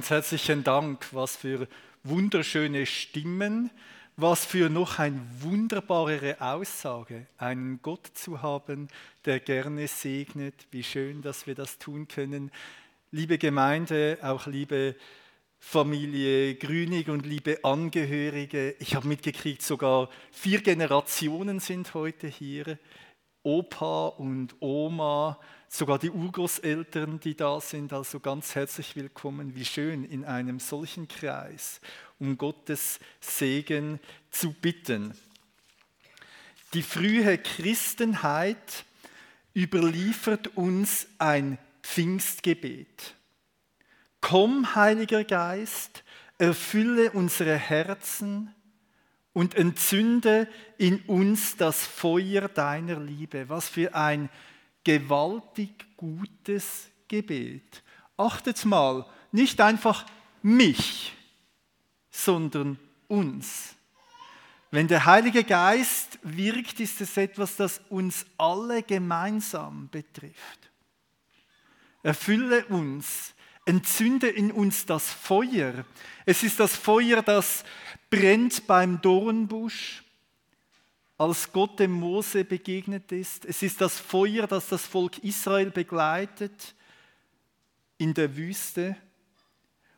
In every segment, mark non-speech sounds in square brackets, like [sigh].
Ganz herzlichen Dank, was für wunderschöne Stimmen, was für noch eine wunderbarere Aussage, einen Gott zu haben, der gerne segnet. Wie schön, dass wir das tun können. Liebe Gemeinde, auch liebe Familie Grünig und liebe Angehörige, ich habe mitgekriegt, sogar vier Generationen sind heute hier. Opa und Oma, sogar die Urgroßeltern, die da sind, also ganz herzlich willkommen. Wie schön in einem solchen Kreis, um Gottes Segen zu bitten. Die frühe Christenheit überliefert uns ein Pfingstgebet. Komm, Heiliger Geist, erfülle unsere Herzen und entzünde in uns das Feuer deiner Liebe. Was für ein gewaltig gutes Gebet. Achtet mal, nicht einfach mich, sondern uns. Wenn der Heilige Geist wirkt, ist es etwas, das uns alle gemeinsam betrifft. Erfülle uns, entzünde in uns das Feuer. Es ist das Feuer, das brennt beim Dornbusch, als Gott dem Mose begegnet ist. Es ist das Feuer, das das Volk Israel begleitet in der Wüste.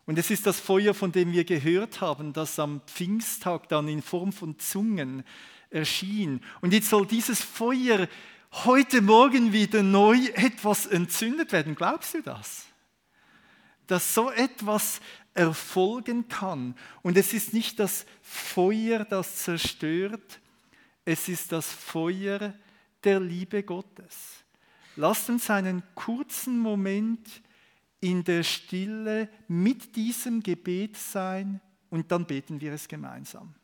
Und es ist das Feuer, von dem wir gehört haben, das am Pfingsttag dann in Form von Zungen erschien. Und jetzt soll dieses Feuer heute Morgen wieder neu etwas entzündet werden. Glaubst du das? Dass so etwas erfolgen kann. Und es ist nicht das Feuer, das zerstört, es ist das Feuer der Liebe Gottes. Lasst uns einen kurzen Moment in der Stille mit diesem Gebet sein und dann beten wir es gemeinsam.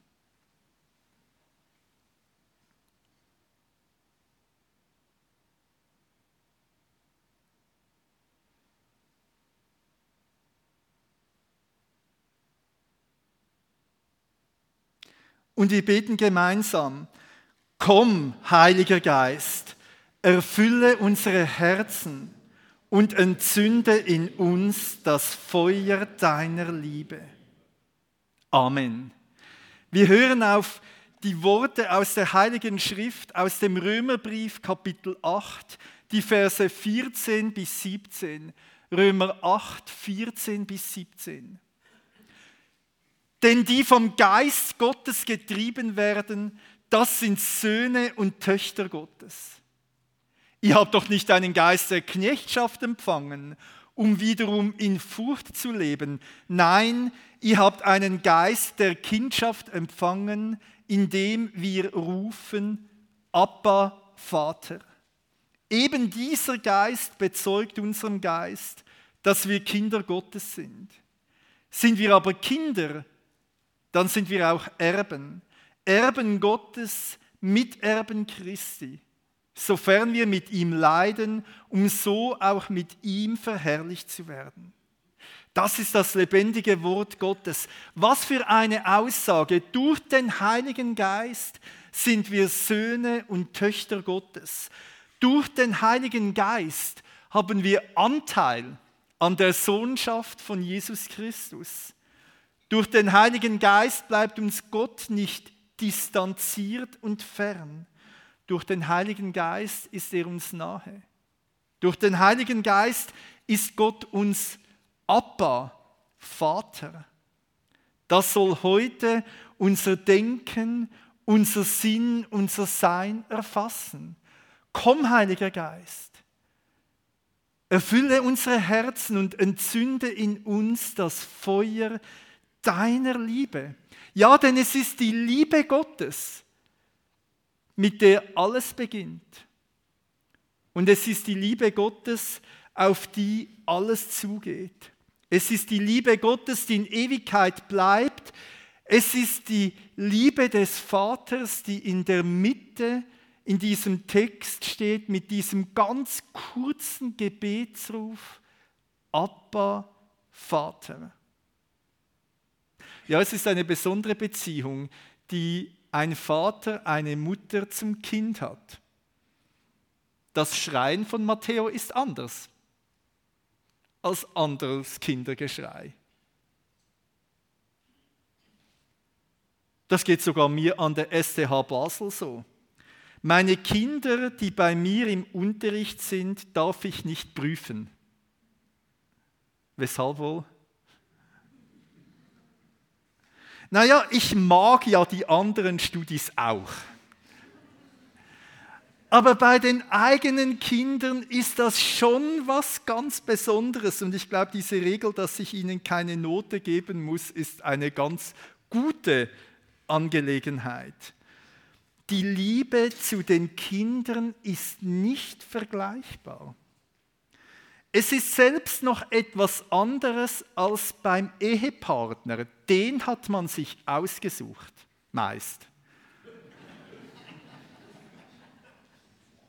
Und wir beten gemeinsam, komm, Heiliger Geist, erfülle unsere Herzen und entzünde in uns das Feuer deiner Liebe. Amen. Wir hören auf die Worte aus der Heiligen Schrift, aus dem Römerbrief Kapitel 8, die Verse 14 bis 17. Römer 8, 14 bis 17. Denn die vom Geist Gottes getrieben werden, das sind Söhne und Töchter Gottes. Ihr habt doch nicht einen Geist der Knechtschaft empfangen, um wiederum in Furcht zu leben. Nein, ihr habt einen Geist der Kindschaft empfangen, indem wir rufen, Abba, Vater. Eben dieser Geist bezeugt unserem Geist, dass wir Kinder Gottes sind. Sind wir aber Kinder, dann sind wir auch Erben. Erben Gottes, Miterben Christi, sofern wir mit ihm leiden, um so auch mit ihm verherrlicht zu werden. Das ist das lebendige Wort Gottes. Was für eine Aussage. Durch den Heiligen Geist sind wir Söhne und Töchter Gottes. Durch den Heiligen Geist haben wir Anteil an der Sohnschaft von Jesus Christus. Durch den Heiligen Geist bleibt uns Gott nicht distanziert und fern. Durch den Heiligen Geist ist er uns nahe. Durch den Heiligen Geist ist Gott uns Abba, Vater. Das soll heute unser Denken, unser Sinn, unser Sein erfassen. Komm, Heiliger Geist, erfülle unsere Herzen und entzünde in uns das Feuer deiner Liebe. Ja, denn es ist die Liebe Gottes, mit der alles beginnt. Und es ist die Liebe Gottes, auf die alles zugeht. Es ist die Liebe Gottes, die in Ewigkeit bleibt. Es ist die Liebe des Vaters, die in der Mitte in diesem Text steht, mit diesem ganz kurzen Gebetsruf, Abba, Vater. Ja, es ist eine besondere Beziehung, die ein Vater, eine Mutter zum Kind hat. Das Schreien von Matteo ist anders als anderes Kindergeschrei. Das geht sogar mir an der STH Basel so. Meine Kinder, die bei mir im Unterricht sind, darf ich nicht prüfen. Weshalb wohl? Naja, ich mag ja die anderen Studis auch. Aber bei den eigenen Kindern ist das schon was ganz Besonderes. Und ich glaube, diese Regel, dass ich ihnen keine Note geben muss, ist eine ganz gute Angelegenheit. Die Liebe zu den Kindern ist nicht vergleichbar. Es ist selbst noch etwas anderes als beim Ehepartner. Den hat man sich ausgesucht, meist.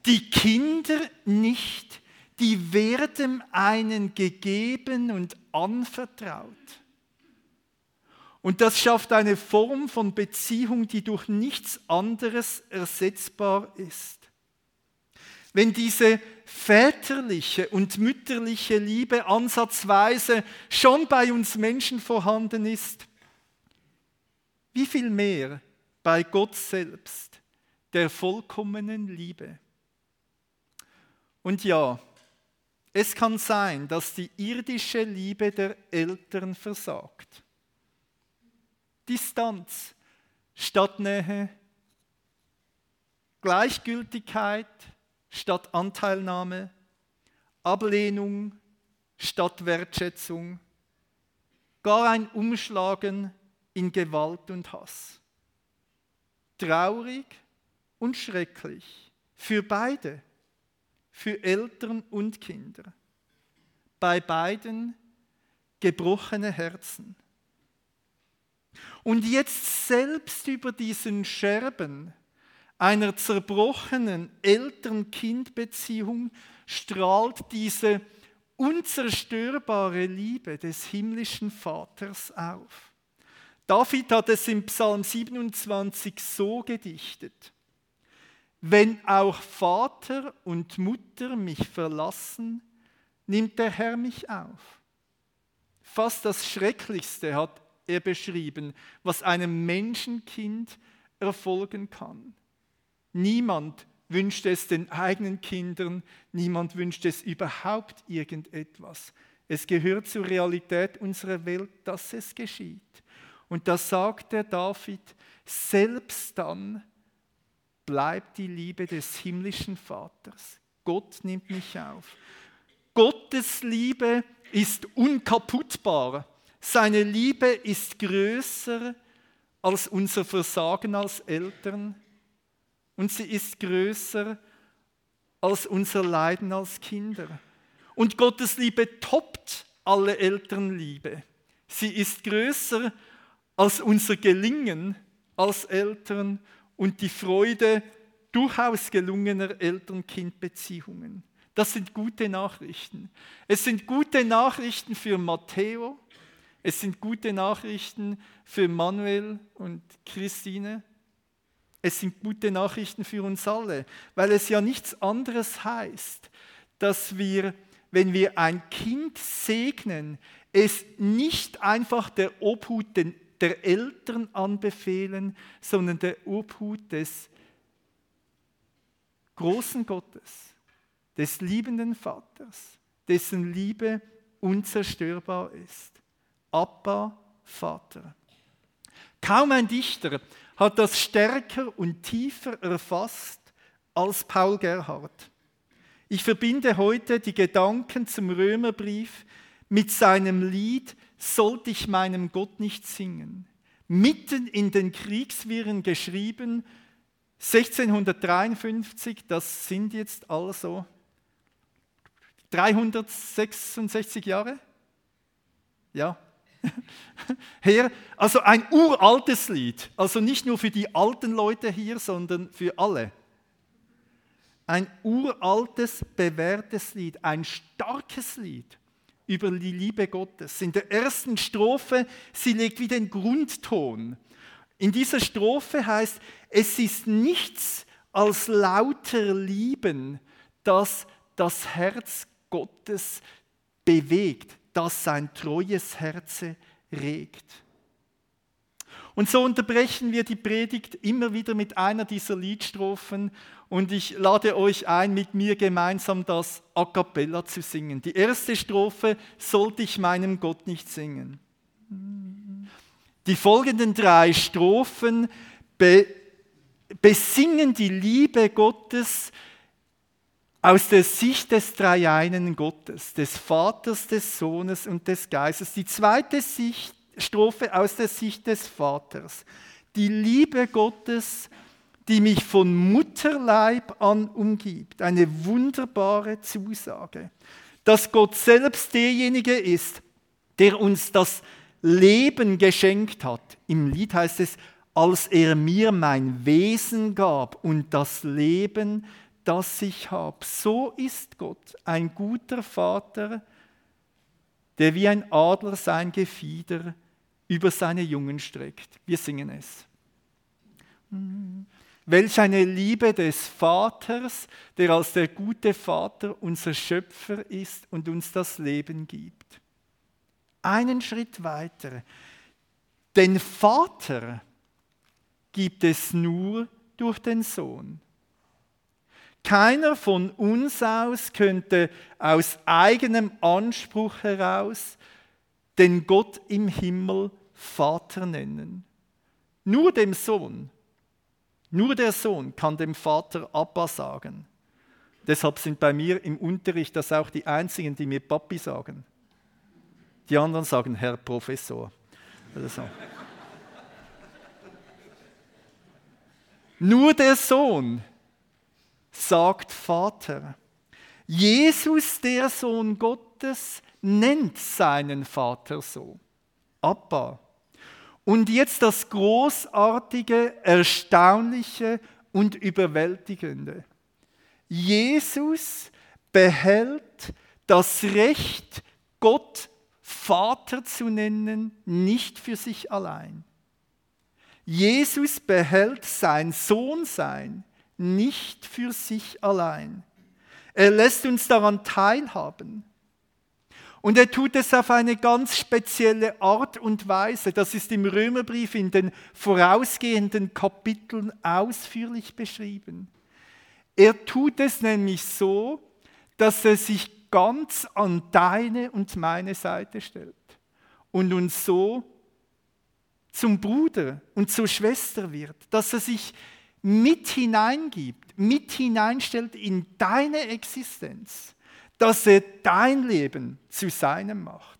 Die Kinder nicht, die werden einen gegeben und anvertraut. Und das schafft eine Form von Beziehung, die durch nichts anderes ersetzbar ist. Wenn diese väterliche und mütterliche Liebe ansatzweise schon bei uns Menschen vorhanden ist, wie viel mehr bei Gott selbst, der vollkommenen Liebe. Und ja, es kann sein, dass die irdische Liebe der Eltern versagt. Distanz statt Nähe, Gleichgültigkeit statt Anteilnahme, Ablehnung statt Wertschätzung, gar ein Umschlagen in Gewalt und Hass. Traurig und schrecklich für beide, für Eltern und Kinder. Bei beiden gebrochene Herzen. Und jetzt selbst über diesen Scherben einer zerbrochenen Eltern-Kind-Beziehung strahlt diese unzerstörbare Liebe des himmlischen Vaters auf. David hat es im Psalm 27 so gedichtet. Wenn auch Vater und Mutter mich verlassen, nimmt der Herr mich auf. Fast das Schrecklichste hat er beschrieben, was einem Menschenkind erfolgen kann. Niemand wünscht es den eigenen Kindern, niemand wünscht es überhaupt irgendetwas. Es gehört zur Realität unserer Welt, dass es geschieht. Und da sagt der David, selbst dann bleibt die Liebe des himmlischen Vaters. Gott nimmt mich auf. Gottes Liebe ist unkaputtbar. Seine Liebe ist größer als unser Versagen als Eltern und sie ist größer als unser Leiden als Kinder. Und Gottes Liebe toppt alle Elternliebe. Sie ist größer als unser Gelingen als Eltern und die Freude durchaus gelungener Eltern-Kind-Beziehungen. Das sind gute Nachrichten. Es sind gute Nachrichten für Matteo, es sind gute Nachrichten für Manuel und Christine. Es sind gute Nachrichten für uns alle, weil es ja nichts anderes heißt, dass wir, wenn wir ein Kind segnen, es nicht einfach der Obhut der Eltern anbefehlen, sondern der Obhut des großen Gottes, des liebenden Vaters, dessen Liebe unzerstörbar ist. Abba, Vater. Kaum ein Dichter hat das stärker und tiefer erfasst als Paul Gerhard. Ich verbinde heute die Gedanken zum Römerbrief mit seinem Lied Sollte ich meinem Gott nicht singen, mitten in den Kriegswirren geschrieben, 1653, das sind jetzt also 366 Jahre? Ja, [laughs] her. Also ein uraltes Lied, also nicht nur für die alten Leute hier, sondern für alle. Ein uraltes, bewährtes Lied, ein starkes Lied über die Liebe Gottes. In der ersten Strophe, sie legt wie den Grundton. In dieser Strophe heißt, es ist nichts als lauter Lieben, das das Herz Gottes bewegt, das sein treues Herz regt. Und so unterbrechen wir die Predigt immer wieder mit einer dieser Liedstrophen und ich lade euch ein, mit mir gemeinsam das a cappella zu singen. Die erste Strophe sollte ich meinem Gott nicht singen. Die folgenden drei Strophen be besingen die Liebe Gottes aus der Sicht des dreieinen Gottes, des Vaters, des Sohnes und des Geistes. Die zweite Sicht, Strophe aus der Sicht des Vaters. Die Liebe Gottes, die mich von Mutterleib an umgibt. Eine wunderbare Zusage, dass Gott selbst derjenige ist, der uns das Leben geschenkt hat. Im Lied heißt es, als er mir mein Wesen gab und das Leben, das ich habe. So ist Gott, ein guter Vater, der wie ein Adler sein Gefieder über seine Jungen streckt. Wir singen es. Welch eine Liebe des Vaters, der als der gute Vater unser Schöpfer ist und uns das Leben gibt. Einen Schritt weiter. Den Vater gibt es nur durch den Sohn. Keiner von uns aus könnte aus eigenem Anspruch heraus den Gott im Himmel Vater nennen. Nur dem Sohn, nur der Sohn kann dem Vater Abba sagen. Deshalb sind bei mir im Unterricht das auch die einzigen, die mir Papi sagen. Die anderen sagen Herr Professor. Also. Nur der Sohn sagt Vater. Jesus, der Sohn Gottes, nennt seinen Vater so. Abba. Und jetzt das großartige, erstaunliche und überwältigende. Jesus behält das Recht, Gott Vater zu nennen, nicht für sich allein. Jesus behält sein Sohnsein nicht für sich allein. Er lässt uns daran teilhaben. Und er tut es auf eine ganz spezielle Art und Weise. Das ist im Römerbrief in den vorausgehenden Kapiteln ausführlich beschrieben. Er tut es nämlich so, dass er sich ganz an deine und meine Seite stellt und uns so zum Bruder und zur Schwester wird, dass er sich mit hineingibt, mit hineinstellt in deine Existenz, dass er dein Leben zu seinem macht,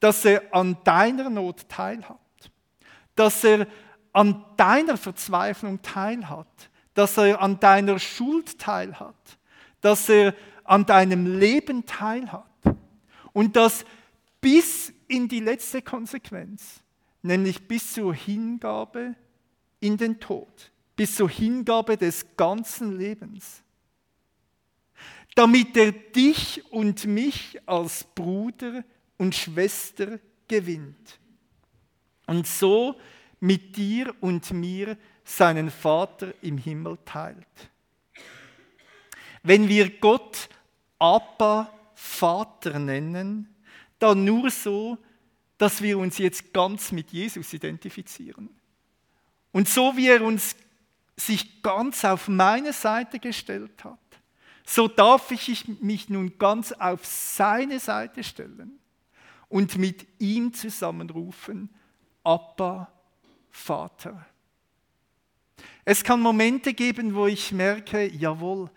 dass er an deiner Not teilhat, dass er an deiner Verzweiflung teilhat, dass er an deiner Schuld teilhat, dass er an deinem Leben teilhat und das bis in die letzte Konsequenz nämlich bis zur Hingabe in den Tod, bis zur Hingabe des ganzen Lebens, damit er dich und mich als Bruder und Schwester gewinnt und so mit dir und mir seinen Vater im Himmel teilt. Wenn wir Gott Abba Vater nennen, dann nur so, dass wir uns jetzt ganz mit Jesus identifizieren. Und so wie er uns sich ganz auf meine Seite gestellt hat, so darf ich mich nun ganz auf seine Seite stellen und mit ihm zusammenrufen, Abba, Vater. Es kann Momente geben, wo ich merke, jawohl,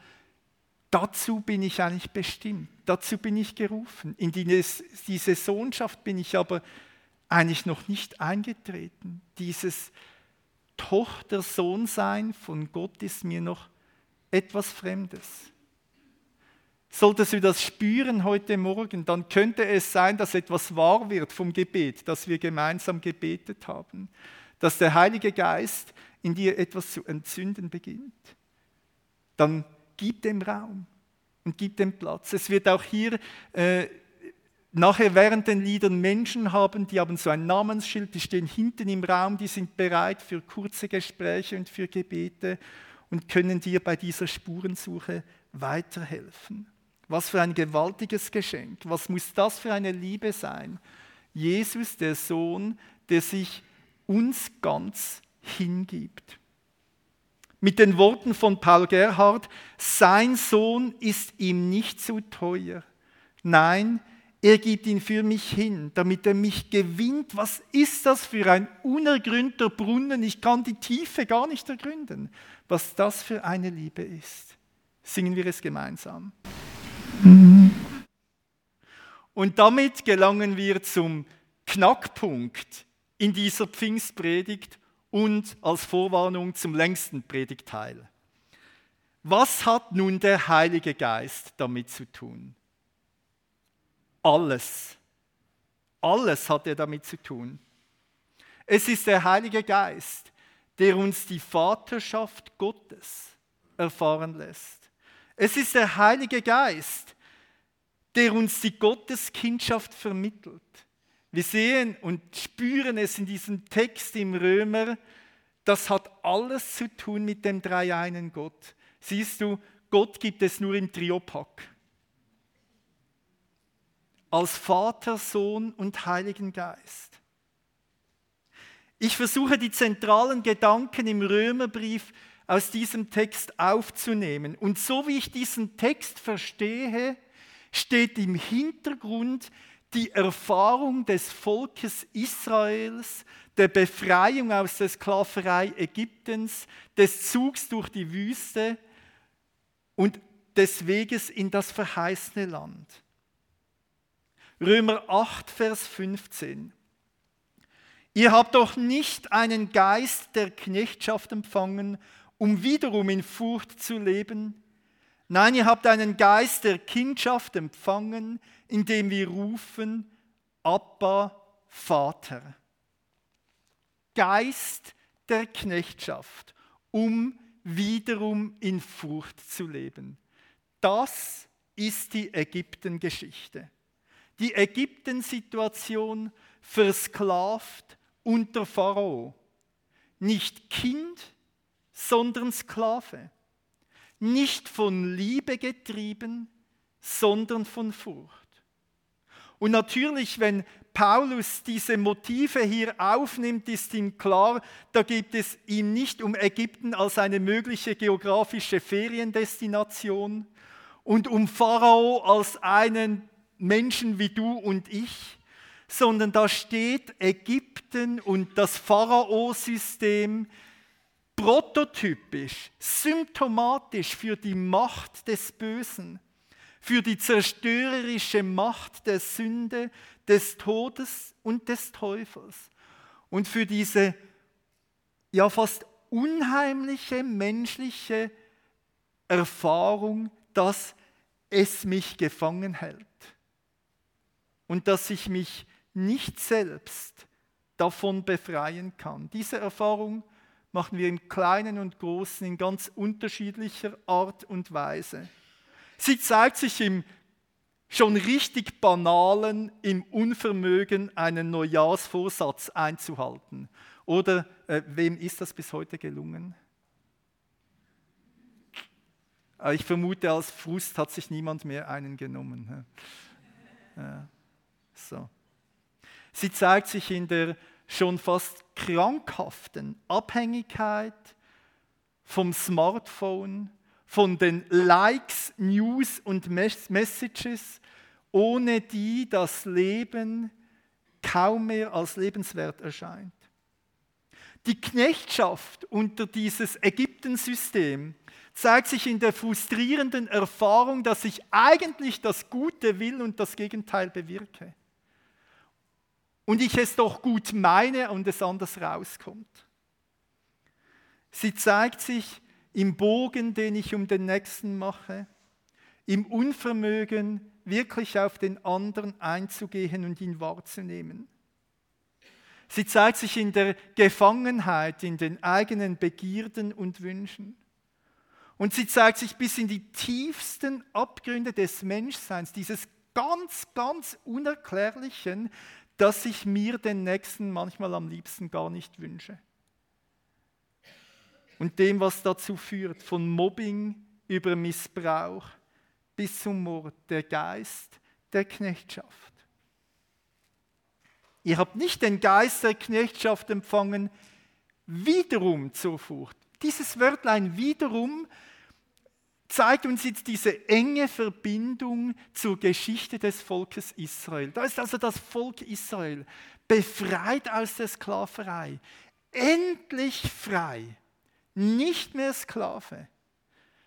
dazu bin ich eigentlich bestimmt, dazu bin ich gerufen. In diese Sohnschaft bin ich aber eigentlich noch nicht eingetreten. Dieses Tochter-Sohn-Sein von Gott ist mir noch etwas Fremdes. Solltest du das spüren heute Morgen, dann könnte es sein, dass etwas wahr wird vom Gebet, das wir gemeinsam gebetet haben. Dass der Heilige Geist in dir etwas zu entzünden beginnt. Dann gib dem Raum und gib dem Platz. Es wird auch hier äh, nachher während den Liedern Menschen haben, die haben so ein Namensschild, die stehen hinten im Raum, die sind bereit für kurze Gespräche und für Gebete und können dir bei dieser Spurensuche weiterhelfen. Was für ein gewaltiges Geschenk. Was muss das für eine Liebe sein? Jesus, der Sohn, der sich uns ganz hingibt. Mit den Worten von Paul Gerhard, sein Sohn ist ihm nicht zu teuer. Nein, er gibt ihn für mich hin, damit er mich gewinnt. Was ist das für ein unergründter Brunnen? Ich kann die Tiefe gar nicht ergründen, was das für eine Liebe ist. Singen wir es gemeinsam. Und damit gelangen wir zum Knackpunkt in dieser Pfingstpredigt und als Vorwarnung zum längsten Predigteil. Was hat nun der Heilige Geist damit zu tun? Alles. Alles hat er damit zu tun. Es ist der Heilige Geist, der uns die Vaterschaft Gottes erfahren lässt. Es ist der Heilige Geist, der uns die Gotteskindschaft vermittelt. Wir sehen und spüren es in diesem Text im Römer, das hat alles zu tun mit dem dreieinen Gott. Siehst du, Gott gibt es nur im Triopack. Als Vater, Sohn und Heiligen Geist. Ich versuche die zentralen Gedanken im Römerbrief aus diesem Text aufzunehmen. Und so wie ich diesen Text verstehe, steht im Hintergrund die Erfahrung des Volkes Israels, der Befreiung aus der Sklaverei Ägyptens, des Zugs durch die Wüste und des Weges in das verheißene Land. Römer 8, Vers 15. Ihr habt doch nicht einen Geist der Knechtschaft empfangen, um wiederum in Furcht zu leben. Nein, ihr habt einen Geist der Kindschaft empfangen, indem wir rufen, Abba, Vater. Geist der Knechtschaft, um wiederum in Furcht zu leben. Das ist die Ägypten-Geschichte. Die Ägypten-Situation versklavt unter Pharao. Nicht Kind, sondern Sklave. Nicht von Liebe getrieben, sondern von Furcht. Und natürlich, wenn Paulus diese Motive hier aufnimmt, ist ihm klar, da geht es ihm nicht um Ägypten als eine mögliche geografische Feriendestination und um Pharao als einen Menschen wie du und ich, sondern da steht Ägypten und das Pharao-System prototypisch, symptomatisch für die Macht des Bösen für die zerstörerische Macht der Sünde, des Todes und des Teufels. Und für diese ja fast unheimliche menschliche Erfahrung, dass es mich gefangen hält und dass ich mich nicht selbst davon befreien kann. Diese Erfahrung machen wir im Kleinen und Großen in ganz unterschiedlicher Art und Weise. Sie zeigt sich im schon richtig banalen, im Unvermögen, einen Neujahrsvorsatz einzuhalten. Oder äh, wem ist das bis heute gelungen? Äh, ich vermute, als Frust hat sich niemand mehr einen genommen. Ja, so. Sie zeigt sich in der schon fast krankhaften Abhängigkeit vom Smartphone, von den Likes, News und Messages, ohne die das Leben kaum mehr als lebenswert erscheint. Die Knechtschaft unter dieses Ägyptensystem zeigt sich in der frustrierenden Erfahrung, dass ich eigentlich das Gute will und das Gegenteil bewirke. Und ich es doch gut meine und es anders rauskommt. Sie zeigt sich im Bogen, den ich um den Nächsten mache, im Unvermögen, wirklich auf den anderen einzugehen und ihn wahrzunehmen. Sie zeigt sich in der Gefangenheit, in den eigenen Begierden und Wünschen. Und sie zeigt sich bis in die tiefsten Abgründe des Menschseins, dieses ganz, ganz Unerklärlichen, dass ich mir den Nächsten manchmal am liebsten gar nicht wünsche und dem, was dazu führt, von Mobbing über Missbrauch bis zum Mord, der Geist der Knechtschaft. Ihr habt nicht den Geist der Knechtschaft empfangen, wiederum zur Furcht. Dieses Wörtlein wiederum zeigt uns jetzt diese enge Verbindung zur Geschichte des Volkes Israel. Da ist also das Volk Israel befreit aus der Sklaverei, endlich frei, nicht mehr Sklave,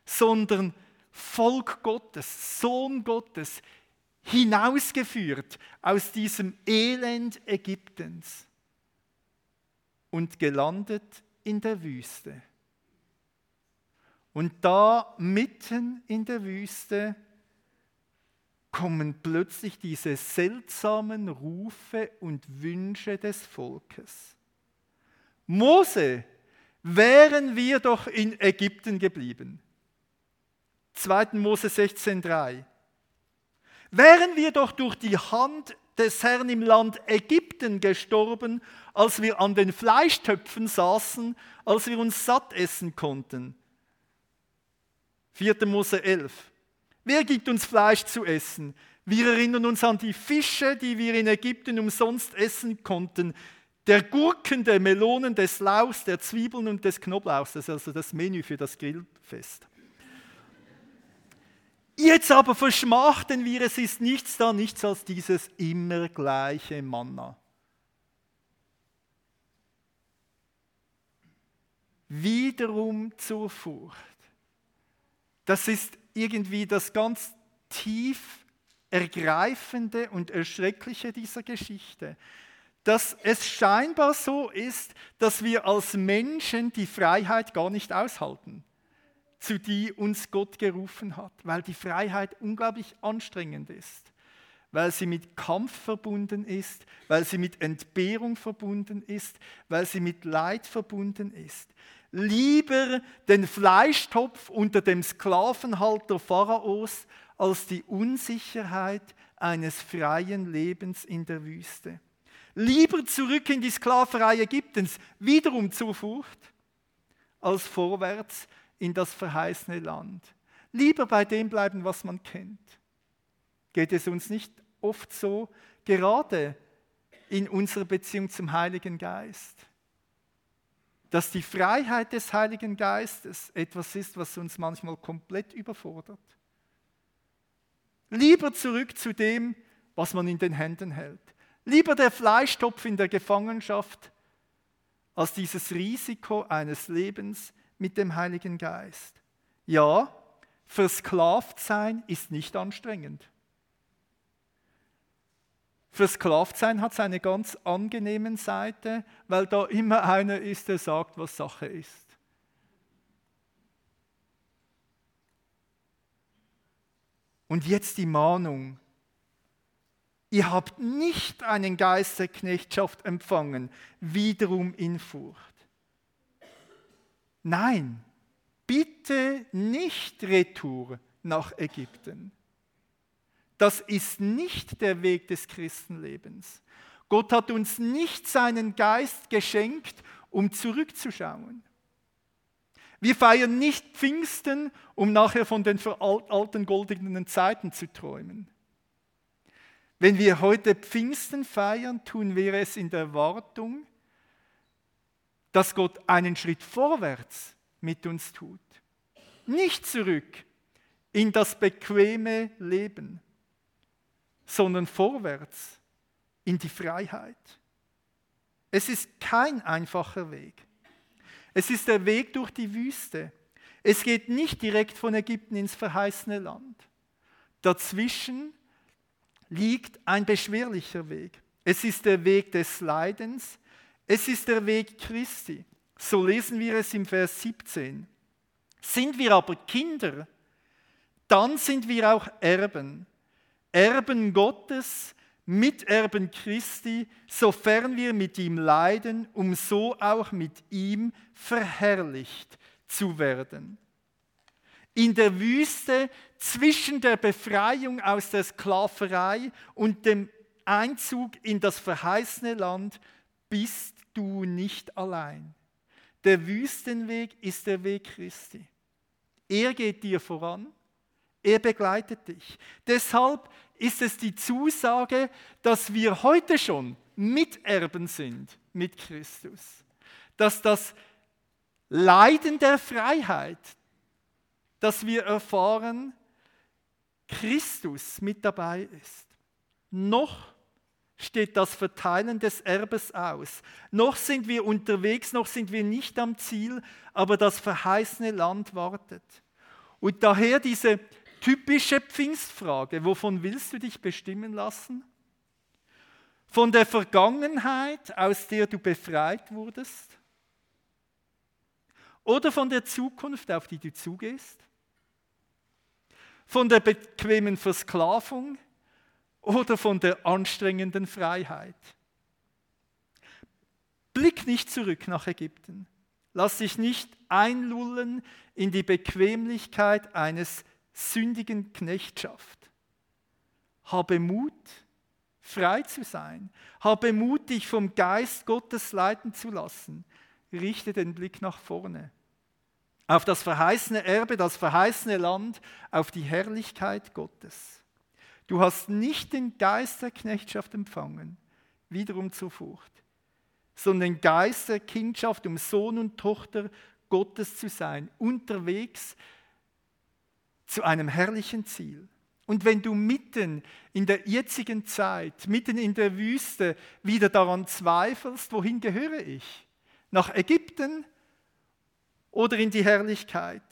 sondern Volk Gottes, Sohn Gottes, hinausgeführt aus diesem Elend Ägyptens und gelandet in der Wüste. Und da mitten in der Wüste kommen plötzlich diese seltsamen Rufe und Wünsche des Volkes. Mose, wären wir doch in Ägypten geblieben. 2. Mose 16,3. Wären wir doch durch die Hand des Herrn im Land Ägypten gestorben, als wir an den Fleischtöpfen saßen, als wir uns satt essen konnten. 4. Mose 11. Wer gibt uns Fleisch zu essen? Wir erinnern uns an die Fische, die wir in Ägypten umsonst essen konnten. Der Gurken, der Melonen, des Lauchs, der Zwiebeln und des Knoblauchs. Das ist also das Menü für das Grillfest. Jetzt aber verschmachten wir, es ist nichts da, nichts als dieses immer gleiche Manna. Wiederum zur Furcht. Das ist irgendwie das ganz tief ergreifende und erschreckliche dieser Geschichte, dass es scheinbar so ist, dass wir als Menschen die Freiheit gar nicht aushalten zu die uns Gott gerufen hat, weil die Freiheit unglaublich anstrengend ist, weil sie mit Kampf verbunden ist, weil sie mit Entbehrung verbunden ist, weil sie mit Leid verbunden ist. Lieber den Fleischtopf unter dem Sklavenhalter Pharaos als die Unsicherheit eines freien Lebens in der Wüste. Lieber zurück in die Sklaverei Ägyptens, wiederum zur Furcht, als vorwärts in das verheißene Land. Lieber bei dem bleiben, was man kennt. Geht es uns nicht oft so, gerade in unserer Beziehung zum Heiligen Geist, dass die Freiheit des Heiligen Geistes etwas ist, was uns manchmal komplett überfordert. Lieber zurück zu dem, was man in den Händen hält. Lieber der Fleischtopf in der Gefangenschaft, als dieses Risiko eines Lebens, mit dem Heiligen Geist. Ja, versklavt sein ist nicht anstrengend. Versklavt sein hat seine ganz angenehmen Seite, weil da immer einer ist, der sagt, was Sache ist. Und jetzt die Mahnung. Ihr habt nicht einen Geist der Knechtschaft empfangen, wiederum in Furcht. Nein, bitte nicht Retour nach Ägypten. Das ist nicht der Weg des Christenlebens. Gott hat uns nicht seinen Geist geschenkt, um zurückzuschauen. Wir feiern nicht Pfingsten, um nachher von den alten goldenen Zeiten zu träumen. Wenn wir heute Pfingsten feiern, tun wir es in der Erwartung, dass Gott einen Schritt vorwärts mit uns tut. Nicht zurück in das bequeme Leben, sondern vorwärts in die Freiheit. Es ist kein einfacher Weg. Es ist der Weg durch die Wüste. Es geht nicht direkt von Ägypten ins verheißene Land. Dazwischen liegt ein beschwerlicher Weg. Es ist der Weg des Leidens, es ist der Weg Christi. So lesen wir es im Vers 17. Sind wir aber Kinder, dann sind wir auch Erben. Erben Gottes, Miterben Christi, sofern wir mit ihm leiden, um so auch mit ihm verherrlicht zu werden. In der Wüste zwischen der Befreiung aus der Sklaverei und dem Einzug in das verheißene Land bist du nicht allein. Der Wüstenweg ist der Weg Christi. Er geht dir voran, er begleitet dich. Deshalb ist es die Zusage, dass wir heute schon Miterben sind mit Christus. Dass das Leiden der Freiheit, das wir erfahren, Christus mit dabei ist. Noch steht das Verteilen des Erbes aus. Noch sind wir unterwegs, noch sind wir nicht am Ziel, aber das verheißene Land wartet. Und daher diese typische Pfingstfrage, wovon willst du dich bestimmen lassen? Von der Vergangenheit, aus der du befreit wurdest? Oder von der Zukunft, auf die du zugehst? Von der bequemen Versklavung oder von der anstrengenden Freiheit? Blick nicht zurück nach Ägypten. Lass dich nicht einlullen in die Bequemlichkeit eines sündigen Knechtschaft. Habe Mut, frei zu sein. Habe Mut, dich vom Geist Gottes leiten zu lassen. Richte den Blick nach vorne. Auf das verheißene Erbe, das verheißene Land, auf die Herrlichkeit Gottes. Du hast nicht den Geist der Knechtschaft empfangen, wiederum zur Furcht, sondern den Geist der Kindschaft, um Sohn und Tochter Gottes zu sein, unterwegs zu einem herrlichen Ziel. Und wenn du mitten in der jetzigen Zeit, mitten in der Wüste wieder daran zweifelst, wohin gehöre ich? Nach Ägypten oder in die Herrlichkeit?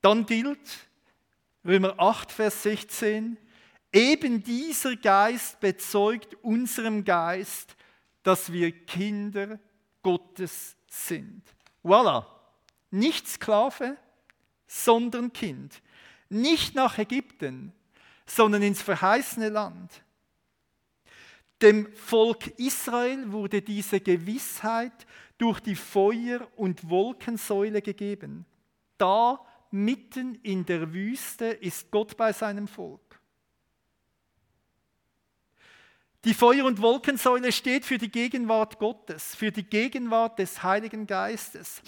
Dann gilt Römer 8, Vers 16, eben dieser Geist bezeugt unserem Geist, dass wir Kinder Gottes sind. Voilà, nicht Sklave, sondern Kind nicht nach Ägypten, sondern ins verheißene Land. Dem Volk Israel wurde diese Gewissheit durch die Feuer- und Wolkensäule gegeben. Da mitten in der Wüste ist Gott bei seinem Volk. Die Feuer- und Wolkensäule steht für die Gegenwart Gottes, für die Gegenwart des Heiligen Geistes.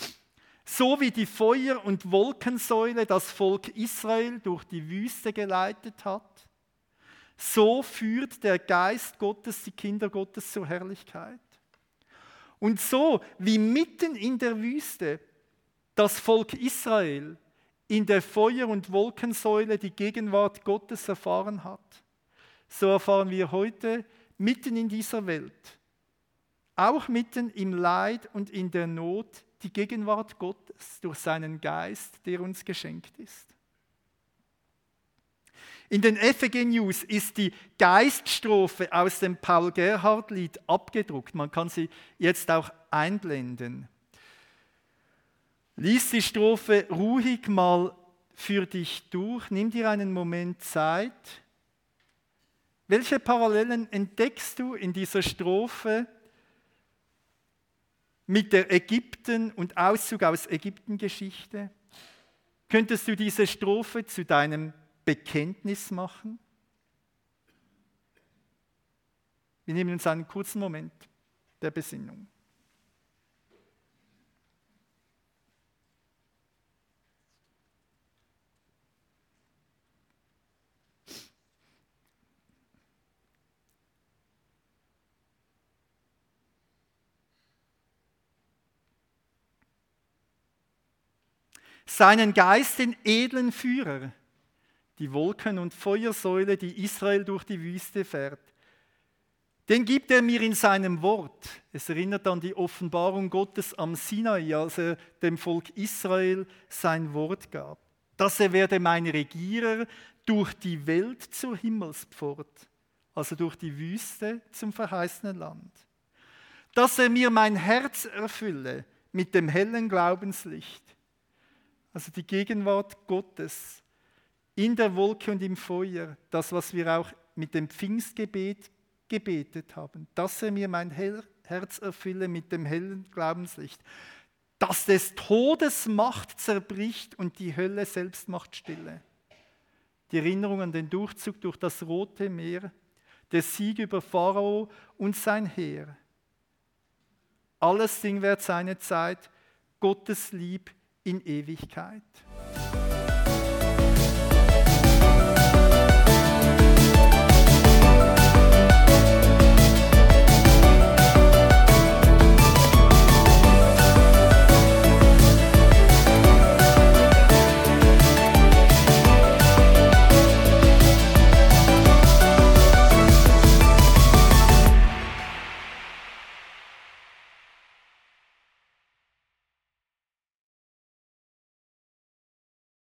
So wie die Feuer- und Wolkensäule das Volk Israel durch die Wüste geleitet hat, so führt der Geist Gottes die Kinder Gottes zur Herrlichkeit. Und so wie mitten in der Wüste das Volk Israel in der Feuer- und Wolkensäule die Gegenwart Gottes erfahren hat, so erfahren wir heute mitten in dieser Welt, auch mitten im Leid und in der Not, die Gegenwart Gottes durch seinen Geist, der uns geschenkt ist. In den FG News ist die Geiststrophe aus dem Paul Gerhardt Lied abgedruckt. Man kann sie jetzt auch einblenden. Lies die Strophe ruhig mal für dich durch. Nimm dir einen Moment Zeit. Welche Parallelen entdeckst du in dieser Strophe mit der Ägypten- und Auszug aus Ägypten-Geschichte? Könntest du diese Strophe zu deinem Bekenntnis machen? Wir nehmen uns einen kurzen Moment der Besinnung. Seinen Geist den edlen Führer, die Wolken- und Feuersäule, die Israel durch die Wüste fährt. Den gibt er mir in seinem Wort. Es erinnert an die Offenbarung Gottes am Sinai, als er dem Volk Israel sein Wort gab. Dass er werde mein Regierer durch die Welt zur Himmelspfort, also durch die Wüste zum verheißenen Land. Dass er mir mein Herz erfülle mit dem hellen Glaubenslicht also die Gegenwart Gottes in der Wolke und im Feuer, das, was wir auch mit dem Pfingstgebet gebetet haben, dass er mir mein Herz erfülle mit dem hellen Glaubenslicht, dass des Todes Macht zerbricht und die Hölle selbst macht Stille. Die Erinnerung an den Durchzug durch das Rote Meer, der Sieg über Pharao und sein Heer. Alles Ding wird seine Zeit, Gottes Lieb in Ewigkeit.